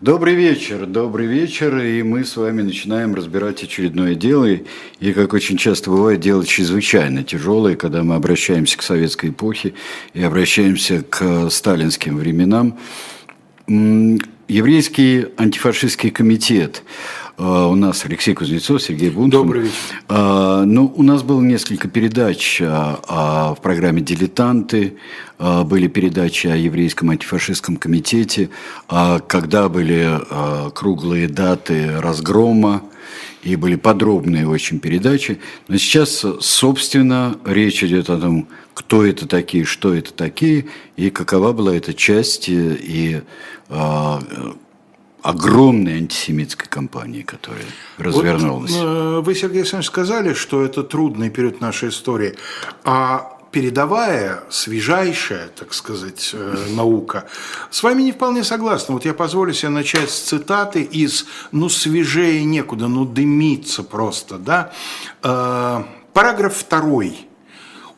Добрый вечер, добрый вечер, и мы с вами начинаем разбирать очередное дело, и, как очень часто бывает, дело чрезвычайно тяжелое, когда мы обращаемся к советской эпохе и обращаемся к сталинским временам. Еврейский антифашистский комитет – а, у нас Алексей Кузнецов, Сергей Бунтман. Добрый вечер. А, ну, у нас было несколько передач а, в программе «Дилетанты», были передачи о Еврейском антифашистском комитете, когда были круглые даты разгрома, и были подробные очень передачи. Но сейчас, собственно, речь идет о том, кто это такие, что это такие, и какова была эта часть, и огромной антисемитской кампании, которая развернулась. Вот, э, вы, Сергей Александрович, сказали, что это трудный период нашей истории, а передовая, свежайшая, так сказать, э, наука, с вами не вполне согласна. Вот я позволю себе начать с цитаты из «ну, свежее некуда, ну, дымится просто», да. Э, параграф второй –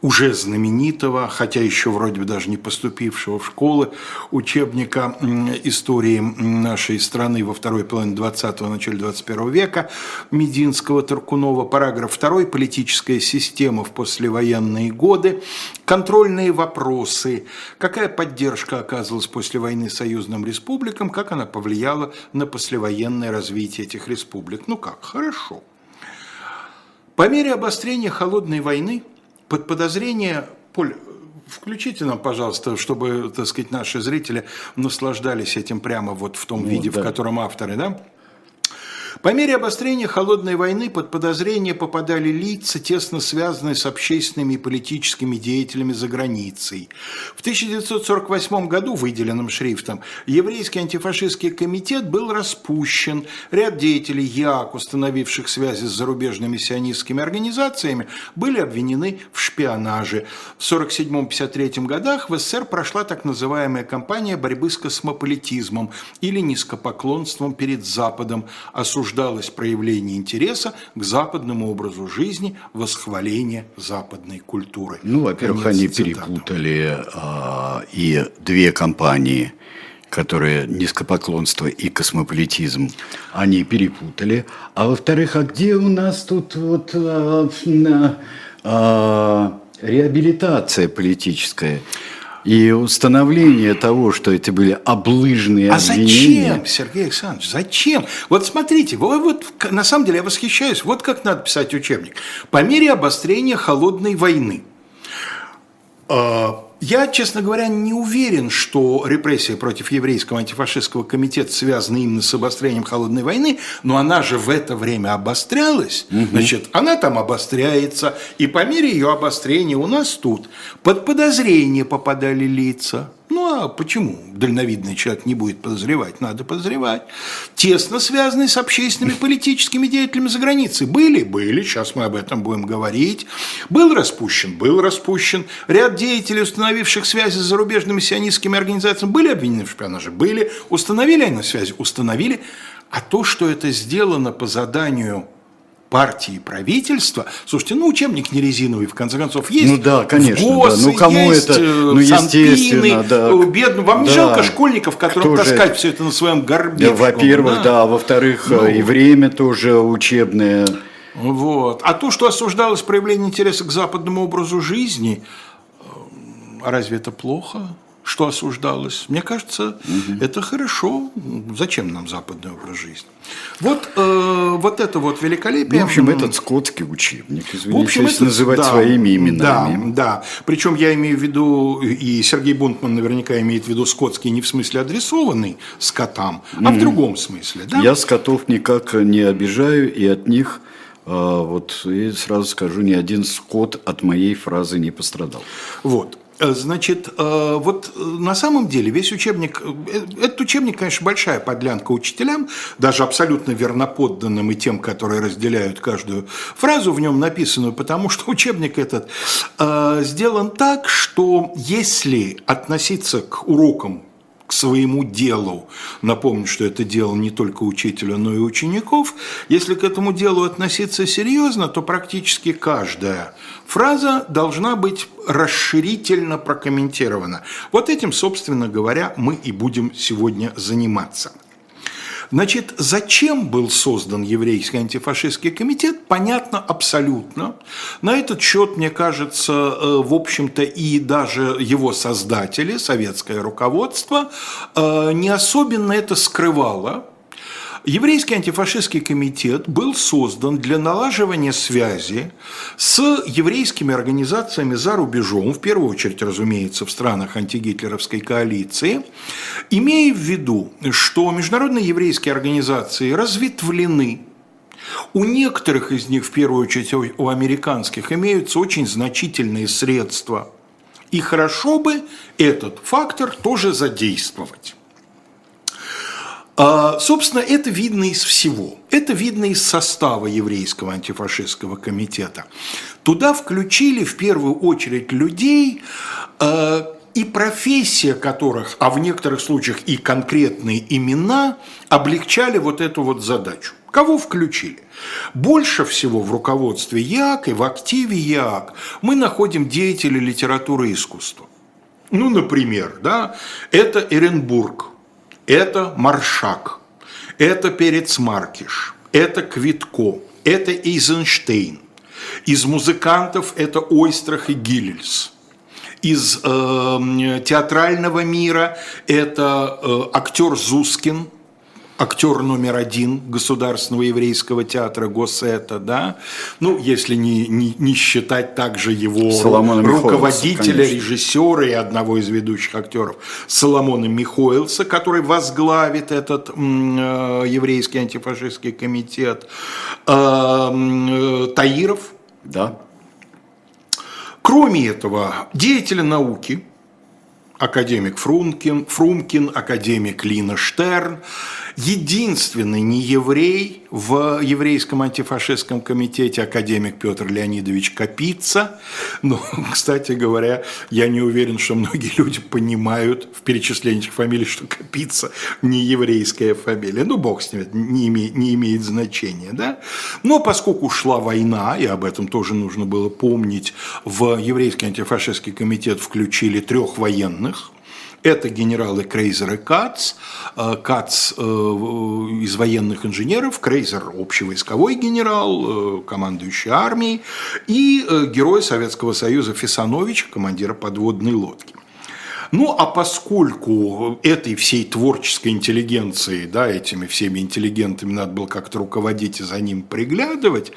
уже знаменитого, хотя еще вроде бы даже не поступившего в школы, учебника истории нашей страны во второй половине 20-го, начале 21 века Мединского, Таркунова, параграф 2 «Политическая система в послевоенные годы», контрольные вопросы, какая поддержка оказывалась после войны союзным республикам, как она повлияла на послевоенное развитие этих республик. Ну как, хорошо. По мере обострения холодной войны – под подозрение, Поль, включите нам, пожалуйста, чтобы, так сказать, наши зрители наслаждались этим прямо вот в том ну, виде, да. в котором авторы, да? По мере обострения холодной войны под подозрение попадали лица, тесно связанные с общественными и политическими деятелями за границей. В 1948 году, выделенным шрифтом, еврейский антифашистский комитет был распущен. Ряд деятелей ЯК, установивших связи с зарубежными сионистскими организациями, были обвинены в шпионаже. В 1947-1953 годах в СССР прошла так называемая кампания борьбы с космополитизмом или низкопоклонством перед Западом, осужденным осуждалось проявление интереса к западному образу жизни, восхваление западной культуры. Ну, во-первых, они цитату. перепутали а, и две компании, которые низкопоклонство и космополитизм, они перепутали. А во-вторых, а где у нас тут вот а, а, реабилитация политическая? И установление того, что это были облыжные а обвинения. А зачем, Сергей Александрович, зачем? Вот смотрите, вы, вот, на самом деле я восхищаюсь, вот как надо писать учебник. По мере обострения холодной войны а, я, честно говоря, не уверен, что репрессия против еврейского антифашистского комитета связана именно с обострением холодной войны, но она же в это время обострялась. Угу. Значит, она там обостряется, и по мере ее обострения у нас тут под подозрение попадали лица. Ну а почему дальновидный человек не будет подозревать? Надо подозревать. Тесно связанные с общественными политическими деятелями за границей. Были? Были. Сейчас мы об этом будем говорить. Был распущен? Был распущен. Ряд деятелей, установивших связи с зарубежными сионистскими организациями, были обвинены в шпионаже? Были. Установили они связи? Установили. А то, что это сделано по заданию партии правительства. Слушайте, ну учебник не резиновый, в конце концов, есть. Ну да, конечно. ГОСы, да. Ну кому есть, это? Ну естественно, да. Э, Бедно. Вам не да. жалко школьников, которым Кто таскать же... все это на своем горбе? Да, во-первых, да. да. Во-вторых, ну. и время тоже учебное. Вот. А то, что осуждалось проявление интереса к западному образу жизни, э, а разве это плохо? Что осуждалось. Мне кажется, угу. это хорошо. Зачем нам западный образ жизни? Вот, э, вот это вот великолепие. Ну, в общем, этот скотский учебник, извините, в общем, это, называть да, своими именами. Да, да. Причем я имею в виду, и Сергей Бунтман наверняка имеет в виду скотский не в смысле адресованный скотам, а mm. в другом смысле. Да? Я скотов никак не обижаю, и от них а, вот и сразу скажу, ни один скот от моей фразы не пострадал. Вот. Э, значит, э, вот э, на самом деле весь учебник, этот учебник, конечно, большая подлянка учителям, даже абсолютно верноподданным и тем, которые разделяют каждую фразу в нем написанную, потому что учебник этот сделан так, что если относиться к урокам своему делу. Напомню, что это дело не только учителя, но и учеников. Если к этому делу относиться серьезно, то практически каждая фраза должна быть расширительно прокомментирована. Вот этим, собственно говоря, мы и будем сегодня заниматься. Значит, зачем был создан еврейский антифашистский комитет, понятно абсолютно. На этот счет, мне кажется, э, в общем-то, и даже его создатели, советское руководство, э, не особенно это скрывало. Еврейский антифашистский комитет был создан для налаживания связи с еврейскими организациями за рубежом, в первую очередь, разумеется, в странах антигитлеровской коалиции, имея в виду, что международные еврейские организации разветвлены, у некоторых из них, в первую очередь у американских, имеются очень значительные средства. И хорошо бы этот фактор тоже задействовать. А, собственно, это видно из всего. Это видно из состава еврейского антифашистского комитета. Туда включили в первую очередь людей, а, и профессия которых, а в некоторых случаях и конкретные имена, облегчали вот эту вот задачу. Кого включили? Больше всего в руководстве ЯК и в активе ЯК мы находим деятелей литературы и искусства. Ну, например, да, это Эренбург, это Маршак, это Перецмаркиш, это Квитко, это Эйзенштейн. Из музыкантов это Ойстрах и Гиллельс. Из э, театрального мира это э, актер Зускин – актер номер один Государственного еврейского театра Госета, да, ну, если не, не, не считать также его Соломона руководителя, режиссера и одного из ведущих актеров Соломона Михоэлса, который возглавит этот э, еврейский антифашистский комитет, э, э, Таиров. Да. Кроме этого, деятели науки, академик Фрумкин, Фрумкин, академик Лина Штерн, единственный не еврей в еврейском антифашистском комитете академик Петр Леонидович Капица. Но, кстати говоря, я не уверен, что многие люди понимают в перечислении этих фамилий, что Капица не еврейская фамилия. Ну, бог с ним, не имеет, не имеет значения. Да? Но поскольку шла война, и об этом тоже нужно было помнить, в еврейский антифашистский комитет включили трех военных – это генералы Крейзер и Кац. Э, Кац э, из военных инженеров, Крейзер – общевойсковой генерал, э, командующий армией, и герой Советского Союза Фесанович, командира подводной лодки. Ну, а поскольку этой всей творческой интеллигенции, да, этими всеми интеллигентами надо было как-то руководить и за ним приглядывать,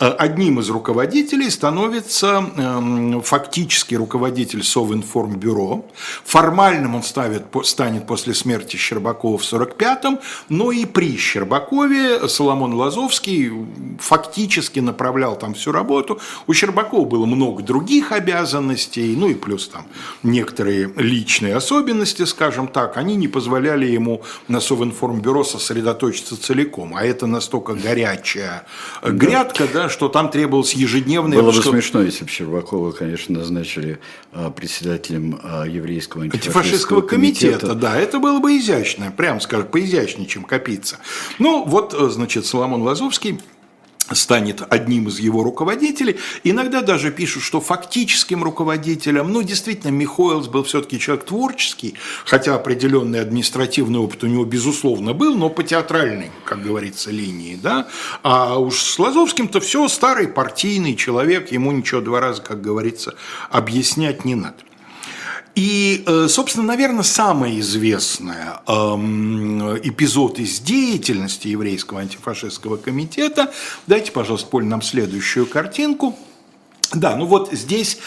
э, одним из руководителей становится эм, фактически руководитель Совинформбюро. Формальным он ставит, станет после смерти Щербакова в 45-м, но и при Щербакове Соломон Лазовский фактически направлял там всю работу. У Щербакова было много других обязанностей, ну и плюс там некоторые личные особенности, скажем так, они не позволяли ему на Совинформбюро сосредоточиться целиком. А это настолько горячая да. грядка, да, что там требовалось ежедневное... Было бы что... смешно, если бы Щербакова, конечно, назначили а, председателем а, еврейского антифашистского комитета. комитета. Да, это было бы изящно, прям скажем, поизящнее, чем копиться. Ну, вот, э, значит, Соломон Лазовский станет одним из его руководителей. Иногда даже пишут, что фактическим руководителем, ну, действительно, Михоэлс был все-таки человек творческий, хотя определенный административный опыт у него, безусловно, был, но по театральной, как говорится, линии, да. А уж с Лазовским-то все старый партийный человек, ему ничего два раза, как говорится, объяснять не надо. И, э, собственно, наверное, самый известный эм, эпизод из деятельности еврейского антифашистского комитета. Дайте, пожалуйста, Поль, нам следующую картинку. Да, ну вот здесь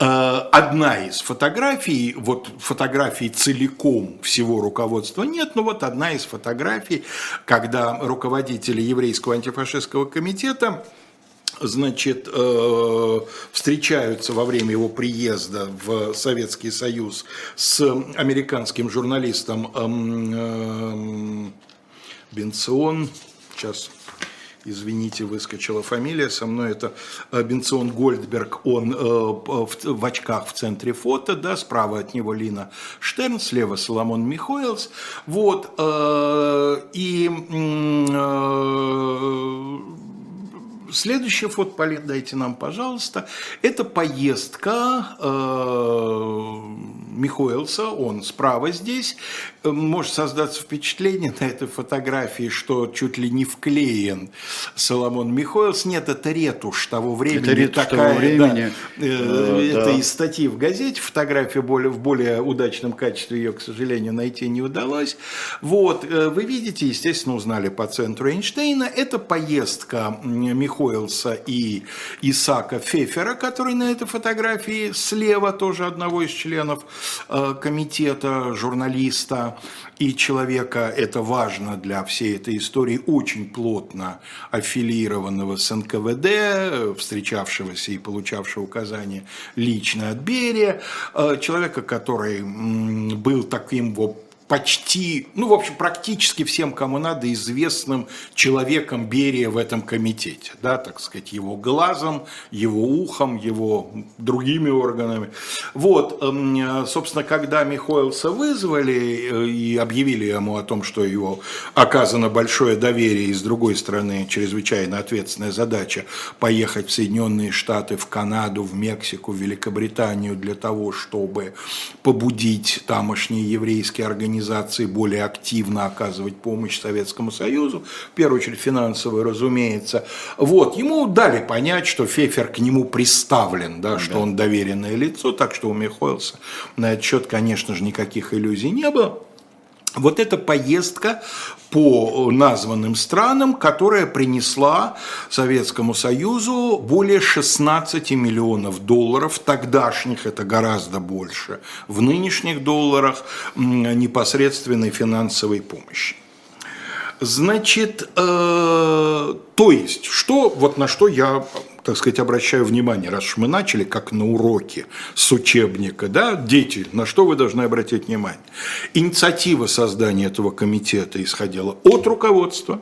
э, одна из фотографий, вот фотографий целиком всего руководства нет, но вот одна из фотографий, когда руководители еврейского антифашистского комитета значит, э, встречаются во время его приезда в Советский Союз с американским журналистом эм, эм, Бенцион, сейчас извините, выскочила фамилия, со мной это э, Бенцион Гольдберг, он э, в, очках в центре фото, да, справа от него Лина Штерн, слева Соломон Михоэлс, вот, и Следующая фото, Полин, дайте нам, пожалуйста. Это поездка э, Михоэлса, он справа здесь. Может создаться впечатление на этой фотографии, что чуть ли не вклеен Соломон Михоэлс. Нет, это ретушь того времени. Это ретушь такая, того времени. Да, э, это да. из статьи в газете. Фотография более, в более удачном качестве ее, к сожалению, найти не удалось. Вот, э, вы видите, естественно, узнали по центру Эйнштейна. Это поездка Михоэлса и Исака Фефера, который на этой фотографии слева, тоже одного из членов э, комитета, журналиста и человека, это важно для всей этой истории, очень плотно аффилированного с НКВД, встречавшегося и получавшего указания лично от Берия, э, человека, который был таким вот почти, ну, в общем, практически всем, кому надо, известным человеком Берия в этом комитете, да, так сказать, его глазом, его ухом, его другими органами. Вот, эм, собственно, когда Михоэлса вызвали э, и объявили ему о том, что его оказано большое доверие, и с другой стороны, чрезвычайно ответственная задача поехать в Соединенные Штаты, в Канаду, в Мексику, в Великобританию для того, чтобы побудить тамошние еврейские организации организации более активно оказывать помощь Советскому Союзу, в первую очередь финансовую, разумеется. Вот, ему дали понять, что Фефер к нему приставлен, да, да. что он доверенное лицо, так что у Михоэлса на этот счет, конечно же, никаких иллюзий не было. Вот эта поездка по названным странам, которая принесла Советскому Союзу более 16 миллионов долларов, тогдашних это гораздо больше, в нынешних долларах непосредственной финансовой помощи. Значит, э, то есть, что, вот на что я так сказать, обращаю внимание, раз уж мы начали, как на уроке с учебника, да, дети, на что вы должны обратить внимание? Инициатива создания этого комитета исходила от руководства,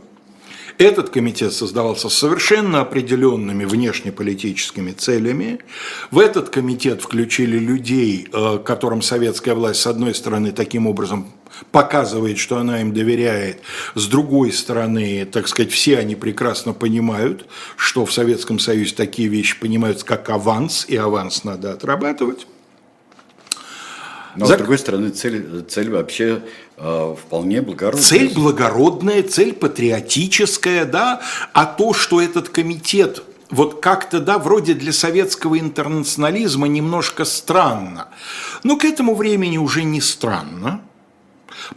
этот комитет создавался с совершенно определенными внешнеполитическими целями. В этот комитет включили людей, э, которым советская власть, с одной стороны, таким образом показывает, что она им доверяет. С другой стороны, так сказать, все они прекрасно понимают, что в Советском Союзе такие вещи понимаются как аванс, и аванс надо отрабатывать. Но, За... с другой стороны, цель, цель вообще вполне благородная. Цель благородная, цель патриотическая, да, а то, что этот комитет вот как-то, да, вроде для советского интернационализма немножко странно. Но к этому времени уже не странно.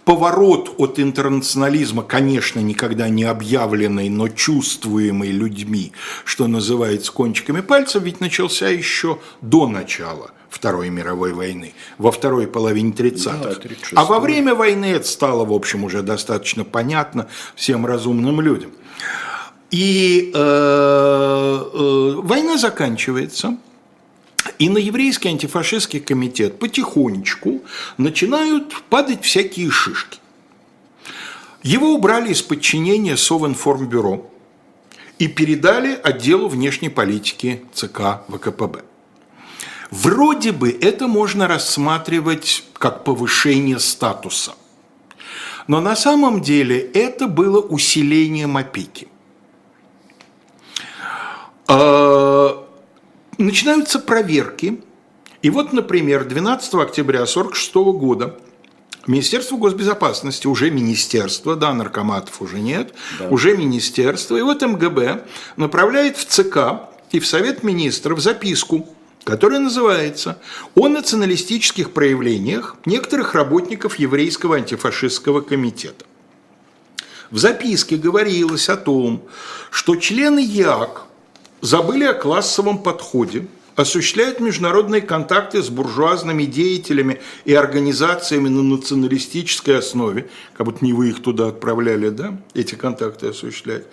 Поворот от интернационализма, конечно, никогда не объявленный, но чувствуемый людьми, что называется кончиками пальцев, ведь начался еще до начала Второй мировой войны, во второй половине 30-х. Да, а во время войны это стало, в общем, уже достаточно понятно всем разумным людям. И э, э, война заканчивается, и на еврейский антифашистский комитет потихонечку начинают падать всякие шишки. Его убрали из подчинения Совинформбюро и передали отделу внешней политики ЦК ВКПБ. Вроде бы это можно рассматривать как повышение статуса. Но на самом деле это было усилением опеки. А, начинаются проверки. И вот, например, 12 октября 1946 года Министерство госбезопасности, уже министерство, да, наркоматов уже нет, да. уже министерство, и вот МГБ направляет в ЦК и в Совет министров записку, которая называется «О националистических проявлениях некоторых работников еврейского антифашистского комитета». В записке говорилось о том, что члены ЯК забыли о классовом подходе, осуществляют международные контакты с буржуазными деятелями и организациями на националистической основе, как будто не вы их туда отправляли, да, эти контакты осуществлять.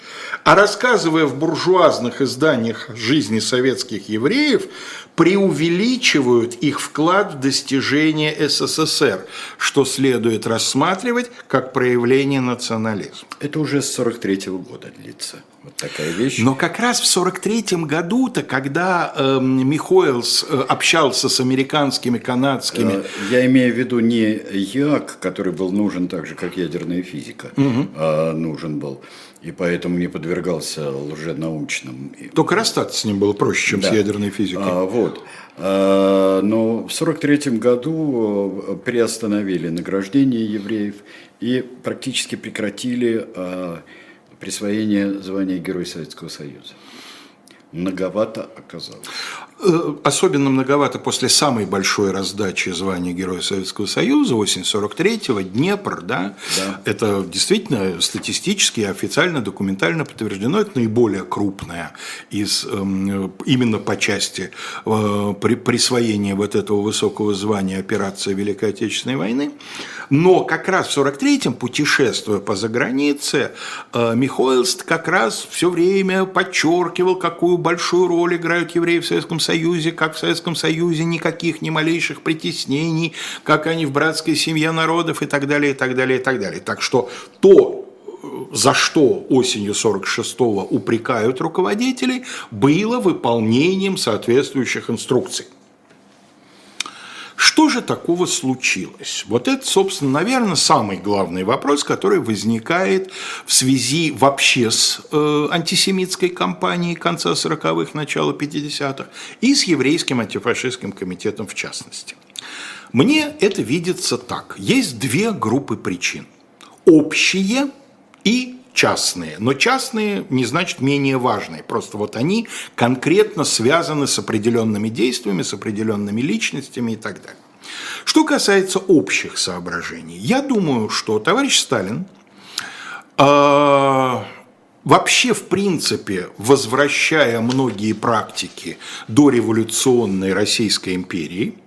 А рассказывая в буржуазных изданиях жизни советских евреев, преувеличивают их вклад в достижение СССР, что следует рассматривать как проявление национализма. Это уже с 43 года длится. Вот такая вещь. Но как раз в 43 году-то, когда э, Михоэлс э, общался с американскими, канадскими. Э, я имею в виду не ЯК, который был нужен так же, как ядерная физика, угу. а нужен был и поэтому не подвергался лженаучным. Только расстаться с ним было проще, чем да. с ядерной физикой. А, вот. А, но в 1943 году э, приостановили награждение евреев и практически прекратили а, присвоение звания Героя Советского Союза многовато оказалось. Э, особенно многовато после самой большой раздачи звания Героя Советского Союза, осень 43-го, Днепр, да? да, это действительно статистически, официально, документально подтверждено, это наиболее крупная из, эм, именно по части э, присвоения вот этого высокого звания операция Великой Отечественной войны. Но как раз в 43-м, путешествуя по загранице, э, Михоэлст как раз все время подчеркивал, какую большую роль играют евреи в Советском Союзе, как в Советском Союзе никаких ни малейших притеснений, как они в братской семье народов и так далее, и так далее, и так далее. Так что то, за что осенью 46-го упрекают руководителей, было выполнением соответствующих инструкций. Что же такого случилось? Вот это, собственно, наверное, самый главный вопрос, который возникает в связи вообще с э, антисемитской кампанией конца 40-х, начала 50-х и с еврейским антифашистским комитетом в частности. Мне это видится так. Есть две группы причин. Общие и частные. Но частные не значит менее важные. Просто вот они конкретно связаны с определенными действиями, с определенными личностями и так далее. Что касается общих соображений, я думаю, что товарищ Сталин э, вообще, в принципе, возвращая многие практики до революционной Российской империи,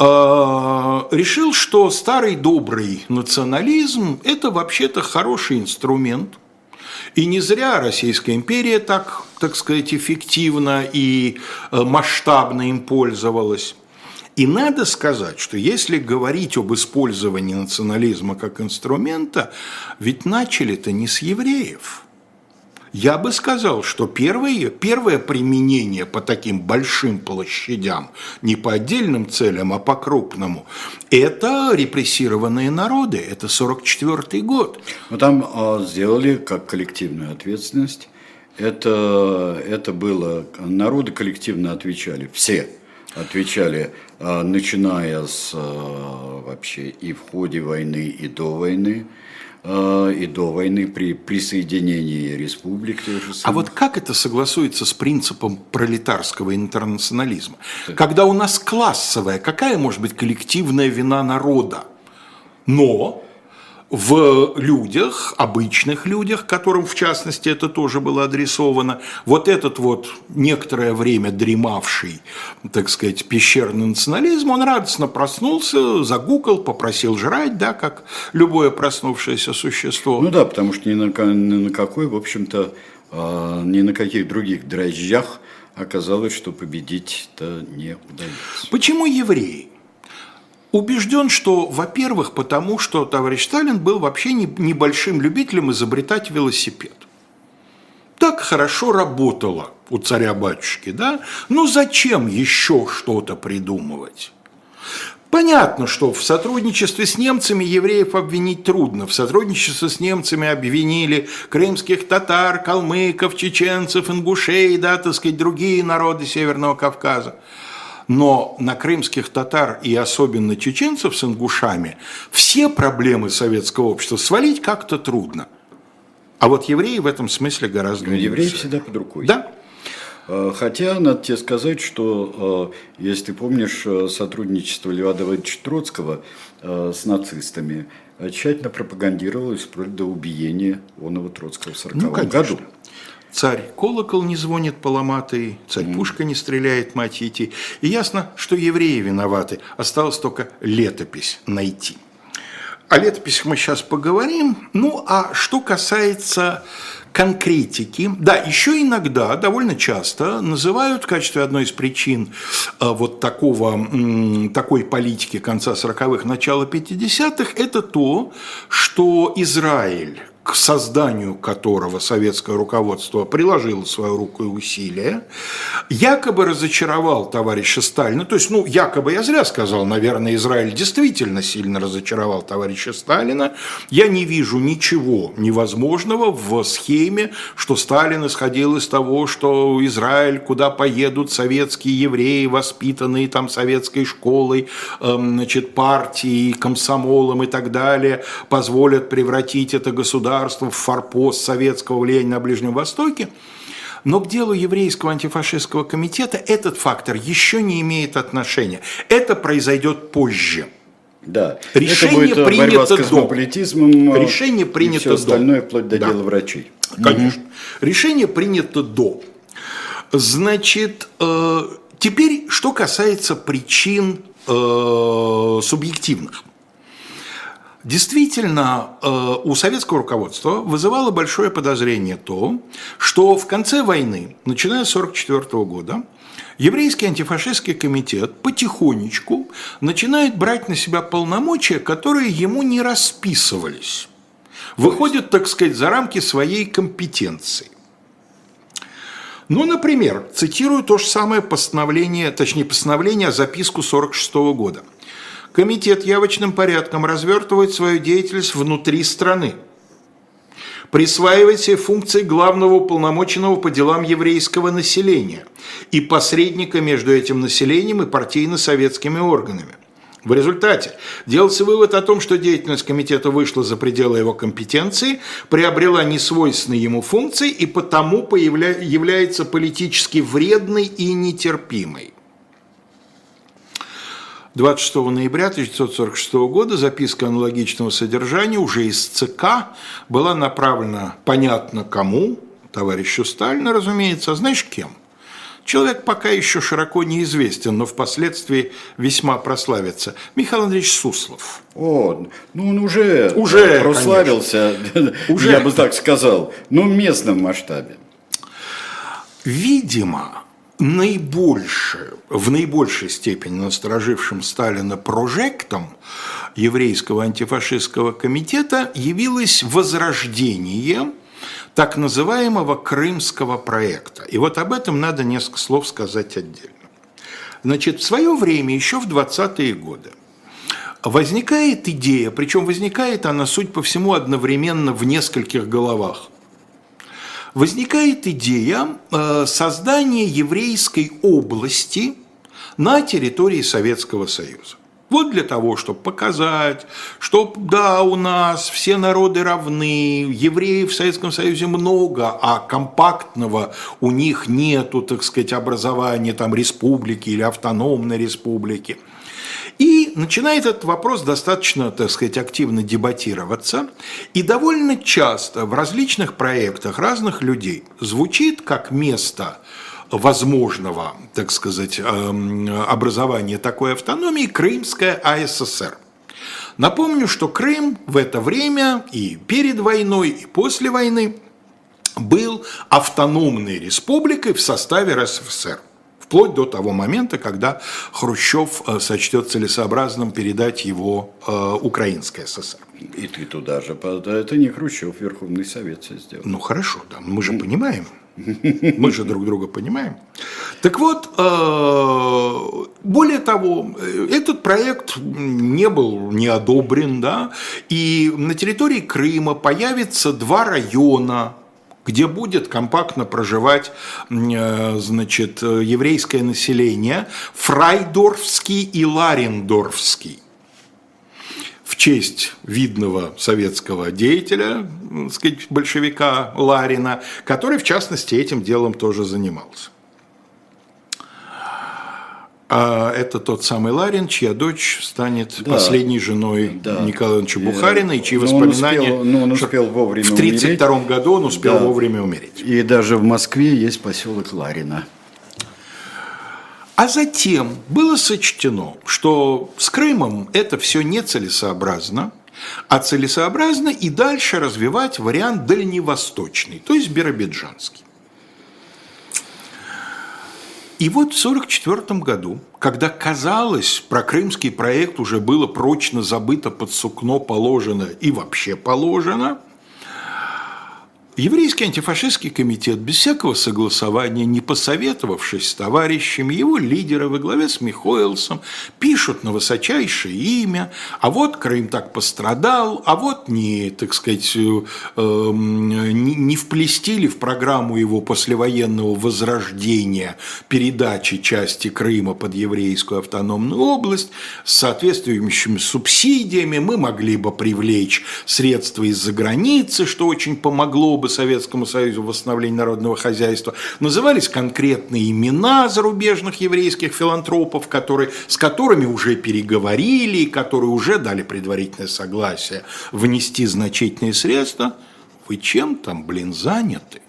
решил, что старый добрый национализм – это вообще-то хороший инструмент. И не зря Российская империя так, так сказать, эффективно и э, масштабно им пользовалась. И надо сказать, что если говорить об использовании национализма как инструмента, ведь начали-то не с евреев – я бы сказал, что первое, первое применение по таким большим площадям, не по отдельным целям, а по крупному, это репрессированные народы, это 44 год. Ну, там э, сделали как коллективную ответственность. Это, это было, народы коллективно отвечали, все отвечали, э, начиная с э, вообще и в ходе войны, и до войны. Э, и до войны при присоединении республик. А вот как это согласуется с принципом пролетарского интернационализма? Так. Когда у нас классовая, какая может быть коллективная вина народа? Но в людях, обычных людях, которым в частности это тоже было адресовано, вот этот вот некоторое время дремавший, так сказать, пещерный национализм, он радостно проснулся, загукал, попросил жрать, да, как любое проснувшееся существо. Ну да, потому что ни на, ни на какой, в общем-то, а, ни на каких других дрожжах оказалось, что победить-то не удается. Почему евреи? Убежден, что, во-первых, потому что товарищ Сталин был вообще небольшим любителем изобретать велосипед. Так хорошо работало у царя-батюшки, да? Ну зачем еще что-то придумывать? Понятно, что в сотрудничестве с немцами евреев обвинить трудно. В сотрудничестве с немцами обвинили крымских татар, калмыков, чеченцев, ингушей, да, так сказать, другие народы Северного Кавказа. Но на крымских татар и особенно чеченцев с ингушами все проблемы советского общества свалить как-то трудно. А вот евреи в этом смысле гораздо Но Евреи всегда под рукой. Да. Э, хотя, надо тебе сказать, что, э, если ты помнишь, э, сотрудничество Льва Давыдовича Троцкого с нацистами тщательно пропагандировалось вплоть до убиения Онова Троцкого в 1940 ну, году. Царь колокол не звонит поломатый, царь пушка не стреляет, мать идти. И ясно, что евреи виноваты. Осталось только летопись найти. О летописях мы сейчас поговорим. Ну, а что касается конкретики. Да, еще иногда, довольно часто, называют в качестве одной из причин э, вот такого, такой политики конца 40-х, начала 50-х, это то, что Израиль к созданию которого советское руководство приложило свою руку и усилия, якобы разочаровал товарища Сталина. То есть, ну, якобы я зря сказал, наверное, Израиль действительно сильно разочаровал товарища Сталина. Я не вижу ничего невозможного в схеме, что Сталин исходил из того, что Израиль, куда поедут советские евреи, воспитанные там советской школой, эм, значит, партией, комсомолом и так далее, позволят превратить это государство в форпост советского влияния на Ближнем Востоке. Но к делу еврейского антифашистского комитета этот фактор еще не имеет отношения. Это произойдет позже. Да. Решение это будет принято борьба с космополитизмом. До. Решение принято и все остальное, до. вплоть до да. дела врачей. Конечно. Угу. Решение принято до. Значит, э, теперь, что касается причин э, субъективных. Действительно, э, у советского руководства вызывало большое подозрение то, что в конце войны, начиная с 1944 года, еврейский антифашистский комитет потихонечку начинает брать на себя полномочия, которые ему не расписывались. Выходит, так сказать, за рамки своей компетенции. Ну, например, цитирую то же самое постановление, точнее, постановление, а записку 1946 года. Комитет явочным порядком развертывает свою деятельность внутри страны. Присваивает себе функции главного уполномоченного по делам еврейского населения и посредника между этим населением и партийно-советскими органами – в результате делался вывод о том, что деятельность комитета вышла за пределы его компетенции, приобрела несвойственные ему функции и потому появля... является политически вредной и нетерпимой. 26 ноября 1946 года записка аналогичного содержания уже из ЦК была направлена понятно кому, товарищу Сталину, разумеется, а знаешь кем – Человек пока еще широко неизвестен, но впоследствии весьма прославится. Михаил Андреевич Суслов. О, ну он уже, уже прославился, уже. я бы так сказал, но в местном масштабе. Видимо, наибольше, в наибольшей степени насторожившим Сталина прожектом еврейского антифашистского комитета явилось возрождение – так называемого крымского проекта. И вот об этом надо несколько слов сказать отдельно. Значит, в свое время, еще в 20-е годы, возникает идея, причем возникает она, суть по всему, одновременно в нескольких головах. Возникает идея э, создания еврейской области на территории Советского Союза. Вот для того, чтобы показать, что да, у нас все народы равны, евреев в Советском Союзе много, а компактного у них нету, так сказать, образования там республики или автономной республики. И начинает этот вопрос достаточно, так сказать, активно дебатироваться. И довольно часто в различных проектах разных людей звучит как место возможного, так сказать, эм, образования такой автономии Крымская АССР. Напомню, что Крым в это время и перед войной, и после войны был автономной республикой в составе РСФСР вплоть до того момента, когда Хрущев э, сочтет целесообразным передать его э, Украинской ССР. И ты туда же, это не Хрущев, Верховный Совет все сделал. Ну хорошо, да, мы же понимаем. Мы же друг друга понимаем. Так вот, э, более того, этот проект не был не одобрен, да, и на территории Крыма появится два района, где будет компактно проживать э, значит, еврейское население, Фрайдорфский и Ларендорфский в честь видного советского деятеля, так сказать, большевика Ларина, который, в частности, этим делом тоже занимался. А это тот самый Ларин, чья дочь станет да, последней женой да. Николая Ивановича Бухарина, и чьи но воспоминания... Он успел, но он успел вовремя В 1932 году он успел да. вовремя умереть. И даже в Москве есть поселок Ларина. А затем было сочтено, что с Крымом это все нецелесообразно, а целесообразно и дальше развивать вариант дальневосточный, то есть биробиджанский. И вот в 1944 году, когда казалось, про крымский проект уже было прочно забыто, под сукно положено и вообще положено, Еврейский антифашистский комитет без всякого согласования, не посоветовавшись с товарищами, его лидеры во главе с Михоэлсом пишут на высочайшее имя, а вот Крым так пострадал, а вот не, так сказать, э, эм, не, не вплестили в программу его послевоенного возрождения передачи части Крыма под еврейскую автономную область с соответствующими субсидиями, мы могли бы привлечь средства из-за границы, что очень помогло бы Советскому Союзу в восстановлении народного хозяйства, назывались конкретные имена зарубежных еврейских филантропов, которые, с которыми уже переговорили, которые уже дали предварительное согласие внести значительные средства. Вы чем там, блин, заняты?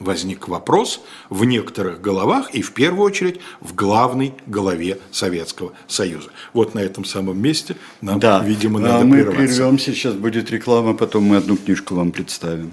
Возник вопрос в некоторых головах и в первую очередь в главной голове Советского Союза. Вот на этом самом месте нам, да. видимо, а надо а мы прерваться. прервемся, сейчас будет реклама, потом мы одну книжку вам представим.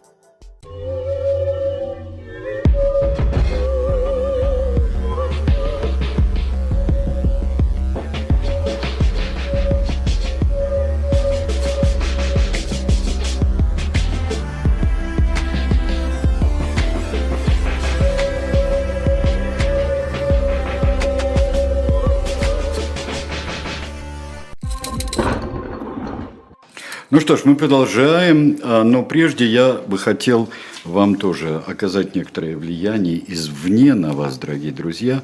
Что ж, мы продолжаем, а, но прежде я бы хотел вам тоже оказать некоторое влияние извне на вас, дорогие друзья,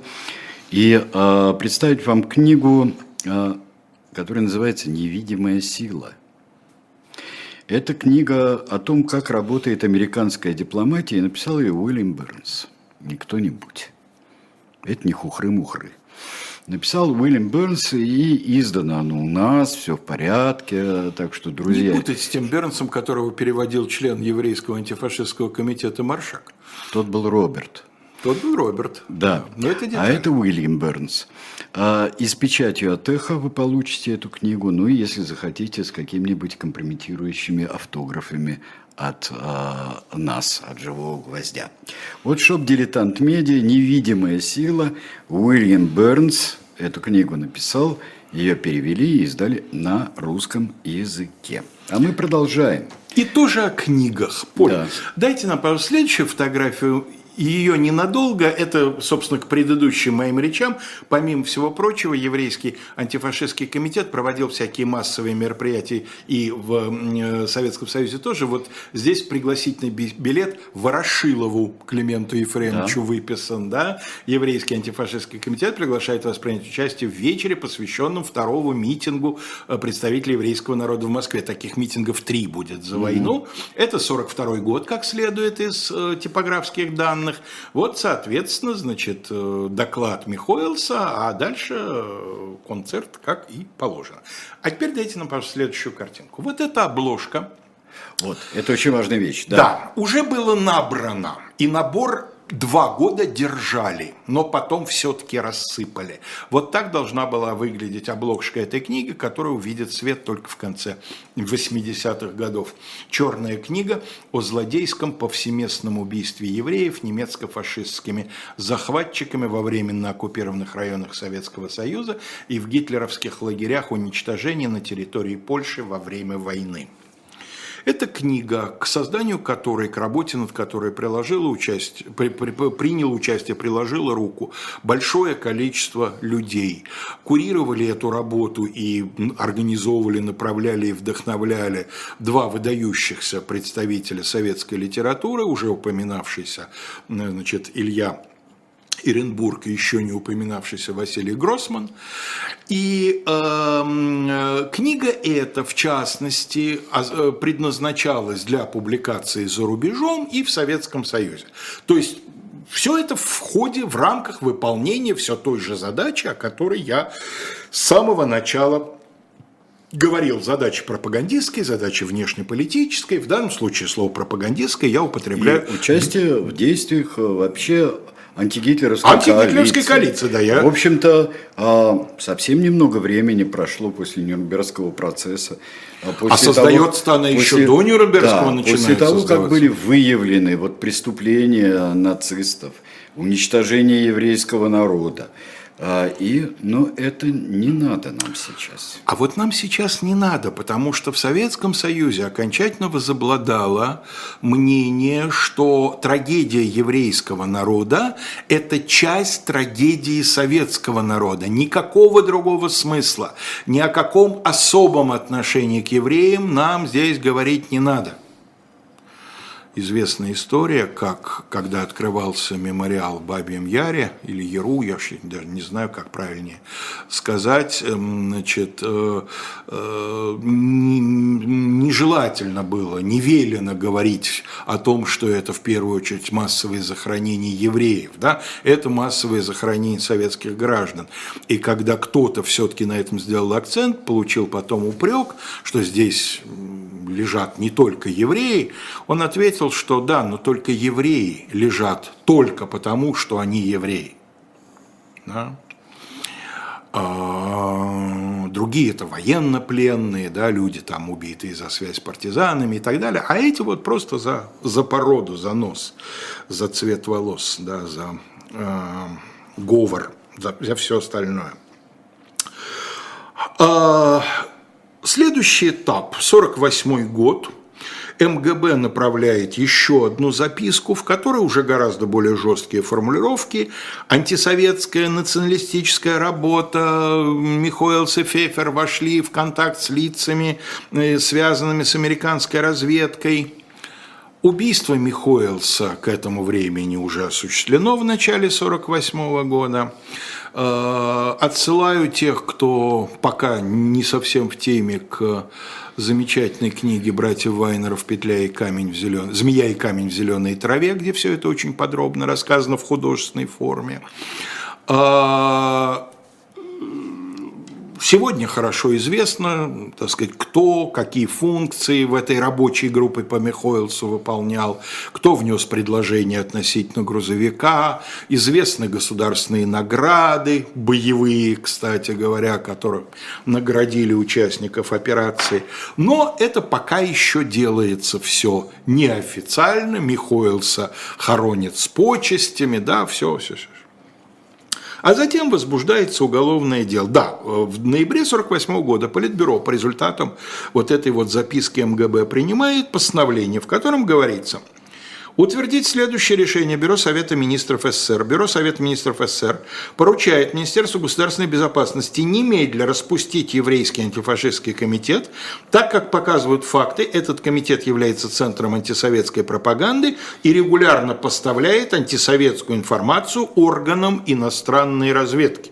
и а, представить вам книгу, а, которая называется «Невидимая сила». Это книга о том, как работает американская дипломатия, и написал ее Уильям Бернс, не кто-нибудь. Это не хухры-мухры. Написал Уильям Бернс и издано оно у нас, все в порядке, так что, друзья... Не путать с тем Бернсом, которого переводил член еврейского антифашистского комитета Маршак. Тот был Роберт. Тот был Роберт. Да. Но это а это Уильям Бернс. А, и с печатью от Эхо вы получите эту книгу, ну и если захотите, с какими-нибудь компрометирующими автографами от э, нас, от живого гвоздя. Вот шоп «Дилетант Медиа. Невидимая сила». Уильям Бернс эту книгу написал, ее перевели и издали на русском языке. А мы продолжаем. И тоже о книгах. Поль, да. дайте нам, пожалуйста, следующую фотографию ее ненадолго, это, собственно, к предыдущим моим речам, помимо всего прочего, еврейский антифашистский комитет проводил всякие массовые мероприятия и в э, Советском Союзе тоже. Вот здесь пригласительный билет Ворошилову Клименту Ефремовичу да. выписан, да, еврейский антифашистский комитет приглашает вас принять участие в вечере, посвященном второму митингу э, представителей еврейского народа в Москве. Таких митингов три будет за войну. Mm-hmm. Это 42 год, как следует из э, типографских данных данных. Вот, соответственно, значит, э, доклад Михоэлса, а дальше э, концерт, как и положено. А теперь дайте нам, пожалуйста, следующую картинку. Вот эта обложка. Вот, это очень важная вещь. Да, да уже было набрано. И набор два года держали, но потом все-таки рассыпали. Вот так должна была выглядеть обложка этой книги, которая увидит свет только в конце 80-х годов. Черная книга о злодейском повсеместном убийстве евреев немецко-фашистскими захватчиками во временно оккупированных районах Советского Союза и в гитлеровских лагерях уничтожения на территории Польши во время войны. Это книга, к созданию которой, к работе над которой приложила участие, при, при, принял участие, приложила руку большое количество людей. Курировали эту работу и организовывали, направляли и вдохновляли два выдающихся представителя советской литературы, уже упоминавшийся значит, Илья Иренбург и еще не упоминавшийся Василий Гроссман. И эм, э, книга эта, в частности, э, предназначалась для публикации за рубежом и в Советском Союзе. То есть все это в ходе, в рамках выполнения все той же задачи, о которой я с самого начала говорил задачи пропагандистской, задачи внешнеполитической. В данном случае слово пропагандистское я употребляю. И участие в действиях э, вообще антигитлеровской, антигитлеровской коалиции. да, я... В общем-то, а, совсем немного времени прошло после Нюрнбергского процесса. А, после а создается она еще до Нюрнбергского да, начинает После того, как были выявлены вот преступления нацистов, уничтожение еврейского народа, и, но это не надо нам сейчас. А вот нам сейчас не надо, потому что в Советском Союзе окончательно возобладало мнение, что трагедия еврейского народа – это часть трагедии советского народа. Никакого другого смысла, ни о каком особом отношении к евреям нам здесь говорить не надо известная история, как когда открывался мемориал Бабьем Яре или Яру, я даже не знаю, как правильнее сказать, эм, значит, э, э, нежелательно было, не велено говорить о том, что это в первую очередь массовые захоронения евреев, да, это массовые захоронения советских граждан. И когда кто-то все-таки на этом сделал акцент, получил потом упрек, что здесь лежат не только евреи, он ответил, что да, но только евреи лежат только потому, что они евреи. Да? А, другие это военнопленные, да, люди там убитые за связь с партизанами и так далее, а эти вот просто за, за породу, за нос, за цвет волос, да, за э, говор, за, за все остальное. А, Следующий этап, 48 год, МГБ направляет еще одну записку, в которой уже гораздо более жесткие формулировки. Антисоветская националистическая работа, Михоэлс и Фефер вошли в контакт с лицами, э, связанными с американской разведкой. Убийство Михоэлса к этому времени уже осуществлено в начале 1948 года. Э, отсылаю тех, кто пока не совсем в теме к замечательной книге братьев Вайнеров «Петля и камень в зеленой, «Змея и камень в зеленой траве», где все это очень подробно рассказано в художественной форме. Сегодня хорошо известно, так сказать, кто, какие функции в этой рабочей группе по Михоэлсу выполнял, кто внес предложение относительно грузовика, известны государственные награды, боевые, кстати говоря, которых наградили участников операции. Но это пока еще делается все неофициально, Михоэлса хоронит с почестями, да, все, все, все. А затем возбуждается уголовное дело. Да, в ноябре 1948 года Политбюро по результатам вот этой вот записки МГБ принимает постановление, в котором говорится – Утвердить следующее решение Бюро Совета Министров СССР. Бюро Совета Министров СССР поручает Министерству государственной безопасности немедля распустить еврейский антифашистский комитет, так как показывают факты, этот комитет является центром антисоветской пропаганды и регулярно поставляет антисоветскую информацию органам иностранной разведки.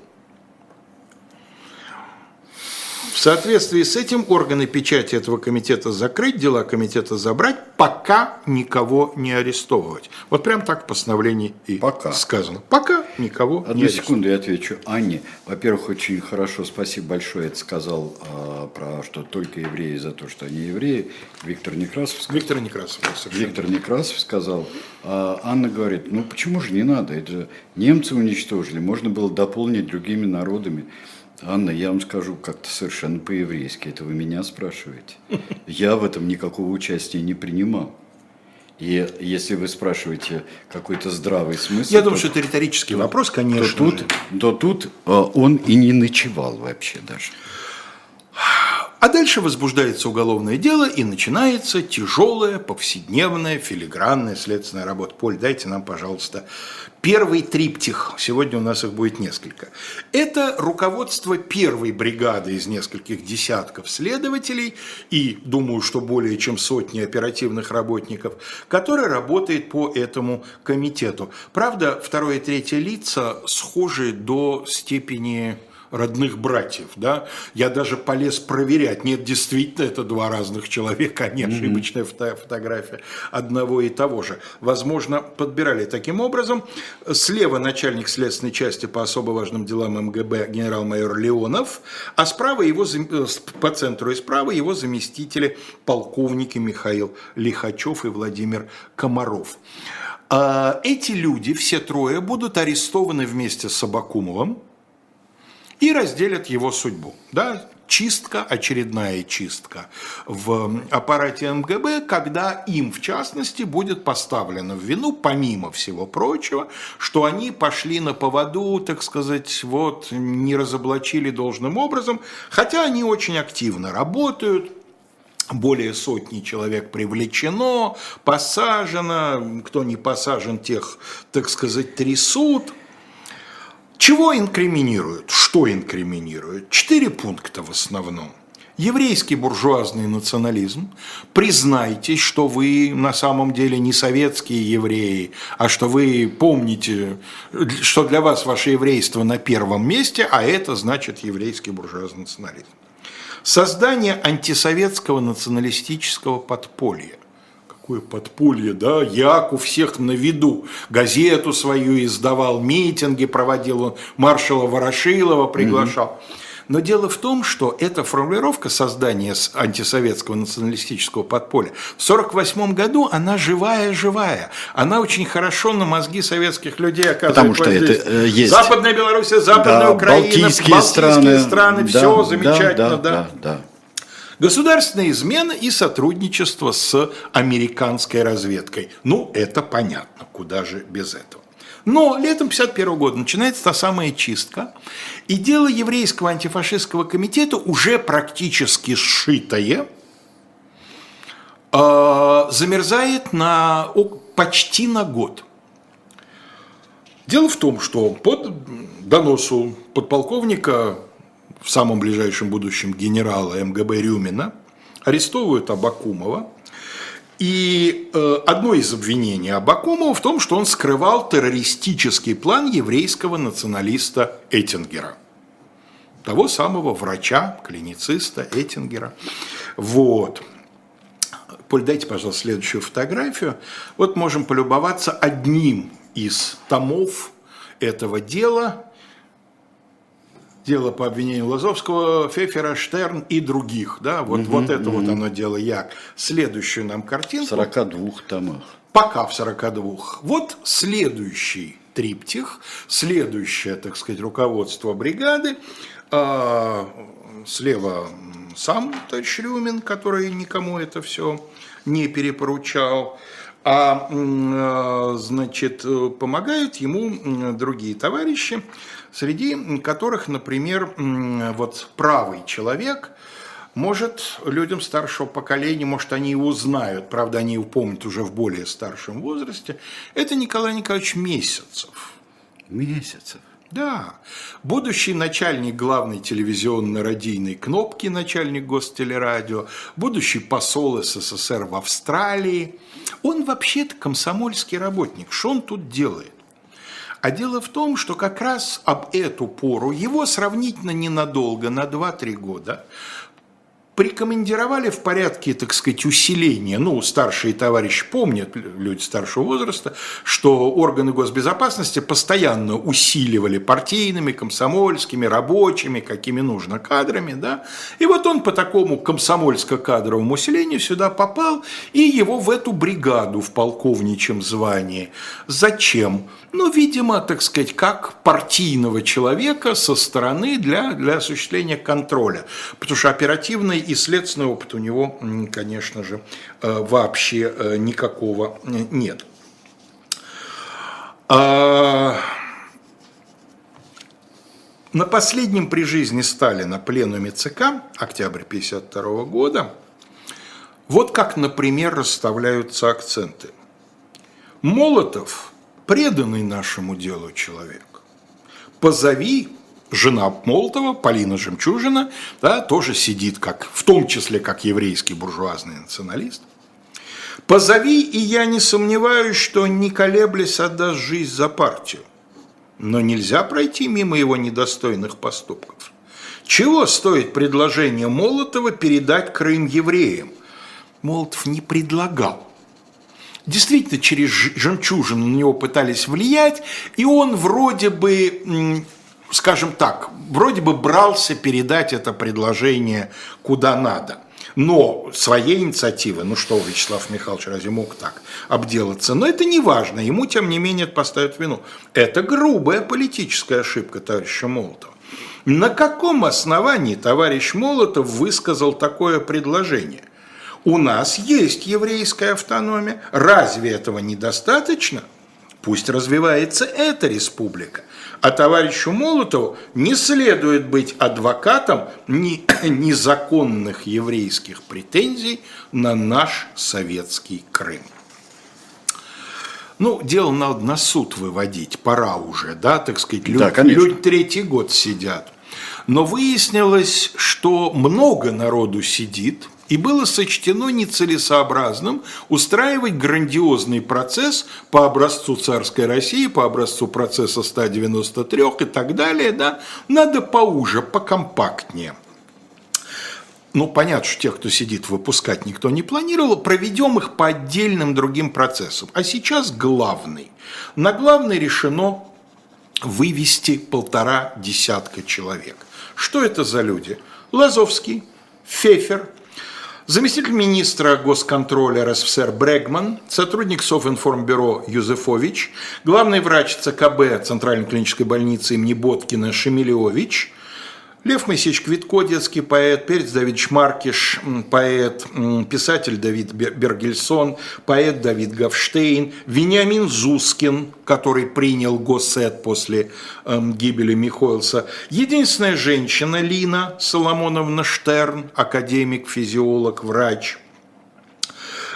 В соответствии с этим органы печати этого комитета закрыть, дела комитета забрать, пока никого не арестовывать. Вот прям так в постановлении и пока. сказано. Пока никого Одну не секунду я отвечу Анне. Во-первых, очень хорошо, спасибо большое, это сказал а, про что только евреи за то, что они евреи. Виктор Некрасов сказал. Виктор Некрасов. Виктор Некрасов сказал. А Анна говорит, ну почему же не надо? Это немцы уничтожили, можно было дополнить другими народами. Анна, я вам скажу как-то совершенно по-еврейски. Это вы меня спрашиваете. Я в этом никакого участия не принимал. И если вы спрашиваете какой-то здравый смысл... Я то, думаю, что это риторический то, вопрос, конечно. То тут, то тут э, он и не ночевал вообще даже. А дальше возбуждается уголовное дело и начинается тяжелая, повседневная, филигранная следственная работа. Поль, дайте нам, пожалуйста, первый триптих. Сегодня у нас их будет несколько. Это руководство первой бригады из нескольких десятков следователей и, думаю, что более чем сотни оперативных работников, который работает по этому комитету. Правда, второе и третье лица схожи до степени родных братьев, да, я даже полез проверять, нет, действительно, это два разных человека, а не ошибочная фото фотография одного и того же. Возможно, подбирали таким образом. Слева начальник следственной части по особо важным делам МГБ генерал-майор Леонов, а справа его, э, по центру и справа его заместители полковники Михаил Лихачев и Владимир Комаров. э, эти люди, все трое, будут арестованы вместе с Абакумовым и разделят его судьбу. Да? чистка, очередная чистка в аппарате МГБ, когда им, в частности, будет поставлено в вину, помимо всего прочего, что они пошли на поводу, так сказать, вот, не разоблачили должным образом, хотя они очень активно работают, более сотни человек привлечено, посажено, кто не посажен, тех, так сказать, трясут – чего инкриминируют? Что инкриминируют? Четыре пункта в основном. Еврейский буржуазный национализм. Признайтесь, что вы на самом деле не советские евреи, а что вы помните, что для вас ваше еврейство на первом месте, а это значит еврейский буржуазный национализм. Создание антисоветского националистического подполья какое подполье, да, Як у всех на виду, газету свою издавал, митинги проводил, он маршала Ворошилова приглашал. Угу. Но дело в том, что эта формулировка создания антисоветского националистического подполья в 1948 году, она живая-живая. Она очень хорошо на мозги советских людей оказывает Потому что это э, есть. Западная Белоруссия, Западная да, Украина, Балтийские, Балтийские страны, страны да, все замечательно, да. да, да. да. Государственная измена и сотрудничество с американской разведкой. Ну, это понятно, куда же без этого. Но летом 1951 года начинается та самая чистка, и дело еврейского антифашистского комитета уже практически сшитое, э, замерзает на, почти на год. Дело в том, что под доносу подполковника в самом ближайшем будущем генерала МГБ Рюмина, арестовывают Абакумова. И э, одно из обвинений Абакумова в том, что он скрывал террористический план еврейского националиста Эттингера. Того самого врача, клинициста Эттингера. Вот. Поль, дайте, пожалуйста, следующую фотографию. Вот можем полюбоваться одним из томов этого дела дело по обвинению Лазовского, Фефера, Штерн и других. Да? Вот, угу, вот это угу. вот оно дело як. Следующую нам картинку. В 42 томах. Пока в 42. Вот следующий триптих, следующее, так сказать, руководство бригады. А, слева сам товарищ Рюмин, который никому это все не перепоручал. А, а значит, помогают ему другие товарищи среди которых, например, вот правый человек может людям старшего поколения, может, они его знают, правда, они его помнят уже в более старшем возрасте, это Николай Николаевич Месяцев. Месяцев. Да, будущий начальник главной телевизионно-радийной кнопки, начальник гостелерадио, будущий посол СССР в Австралии. Он вообще-то комсомольский работник. Что он тут делает? А дело в том, что как раз об эту пору, его сравнительно ненадолго, на 2-3 года, прикомандировали в порядке, так сказать, усиления, ну, старшие товарищи помнят, люди старшего возраста, что органы госбезопасности постоянно усиливали партийными, комсомольскими, рабочими, какими нужно кадрами, да, и вот он по такому комсомольско-кадровому усилению сюда попал, и его в эту бригаду в полковничьем звании. Зачем? Ну, видимо, так сказать, как партийного человека со стороны для, для осуществления контроля, потому что оперативный и следственный опыт у него, конечно же, э, вообще э, никакого нет. А, на последнем при жизни Сталина пленуме ЦК, октябрь 1952 года, вот как, например, расставляются акценты. Молотов – преданный нашему делу человек. Позови жена Молотова, Полина Жемчужина, да, тоже сидит, как, в том числе как еврейский буржуазный националист. Позови, и я не сомневаюсь, что не колеблясь отдаст жизнь за партию. Но нельзя пройти мимо его недостойных поступков. Чего стоит предложение Молотова передать Крым евреям? Молотов не предлагал. Действительно, через жемчужину на него пытались влиять, и он вроде бы скажем так, вроде бы брался передать это предложение куда надо. Но своей инициативы, ну что, Вячеслав Михайлович разве мог так обделаться? Но это не важно, ему, тем не менее, поставят вину. Это грубая политическая ошибка товарища Молотова. На каком основании товарищ Молотов высказал такое предложение? У нас есть еврейская автономия. Разве этого недостаточно? Пусть развивается эта республика. А товарищу Молотову не следует быть адвокатом ни, незаконных еврейских претензий на наш советский Крым. Ну, дело надо на суд выводить, пора уже, да, так сказать, люди, да, люди третий год сидят. Но выяснилось, что много народу сидит – и было сочтено нецелесообразным устраивать грандиозный процесс по образцу царской России, по образцу процесса 193 и так далее. Да? Надо поуже, покомпактнее. Ну, понятно, что тех, кто сидит, выпускать никто не планировал. Проведем их по отдельным другим процессам. А сейчас главный. На главный решено вывести полтора десятка человек. Что это за люди? Лазовский, Фефер, Заместитель министра госконтроля РСФСР Брегман, сотрудник Софинформбюро Юзефович, главный врач ЦКБ Центральной клинической больницы имени Боткина Шемилевич – Лев Моисеевич Квитко, детский поэт, Перец Давидович Маркиш, поэт, писатель Давид Бергельсон, поэт Давид Гавштейн, Вениамин Зускин, который принял Госсет после эм, гибели Михоэлса, единственная женщина Лина Соломоновна Штерн, академик, физиолог, врач –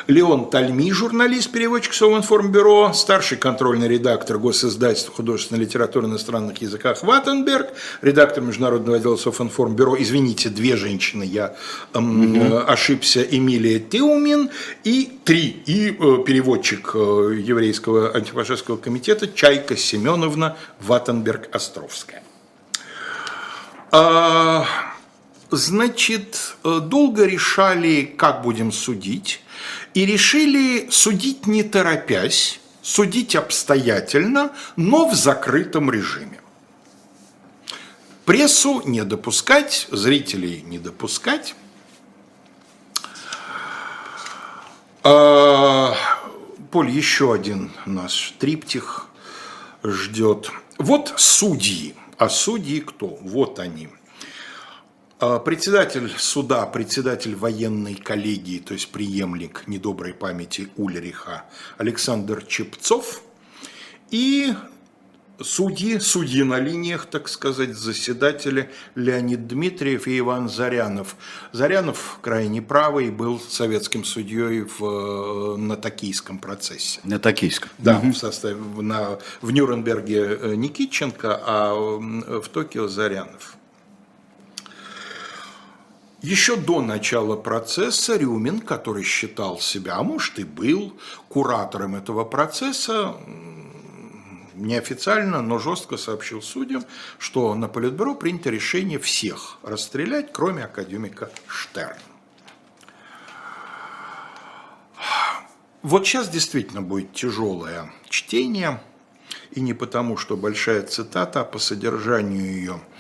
Леон Тальми, журналист, переводчик Совинформбюро, старший контрольный редактор госиздательства художественной литературы на иностранных языках Ваттенберг, редактор международного отдела Совинформбюро, извините, две женщины, я эм, угу. ошибся, Эмилия Теумин, и три, и э, переводчик э, еврейского антифашистского комитета Чайка Семеновна Ваттенберг-Островская. А, значит, э, долго решали, как будем судить и решили судить не торопясь, судить обстоятельно, но в закрытом режиме. Прессу не допускать, зрителей не допускать. А, Поль, еще один наш триптих ждет. Вот судьи. А судьи кто? Вот они – председатель суда, председатель военной коллегии, то есть преемник недоброй памяти Ульриха Александр Чепцов и судьи, судьи на линиях, так сказать, заседатели Леонид Дмитриев и Иван Зарянов. Зарянов крайне правый был советским судьей в, на токийском процессе. На токийском? Да, угу. в составе, на, в Нюрнберге э, Никитченко, а в Токио Зарянов. Еще до начала процесса Рюмин, который считал себя, а может и был куратором этого процесса, неофициально, но жестко сообщил судьям, что на Политбюро принято решение всех расстрелять, кроме академика Штерна. Вот сейчас действительно будет тяжелое чтение, и не потому, что большая цитата, а по содержанию ее –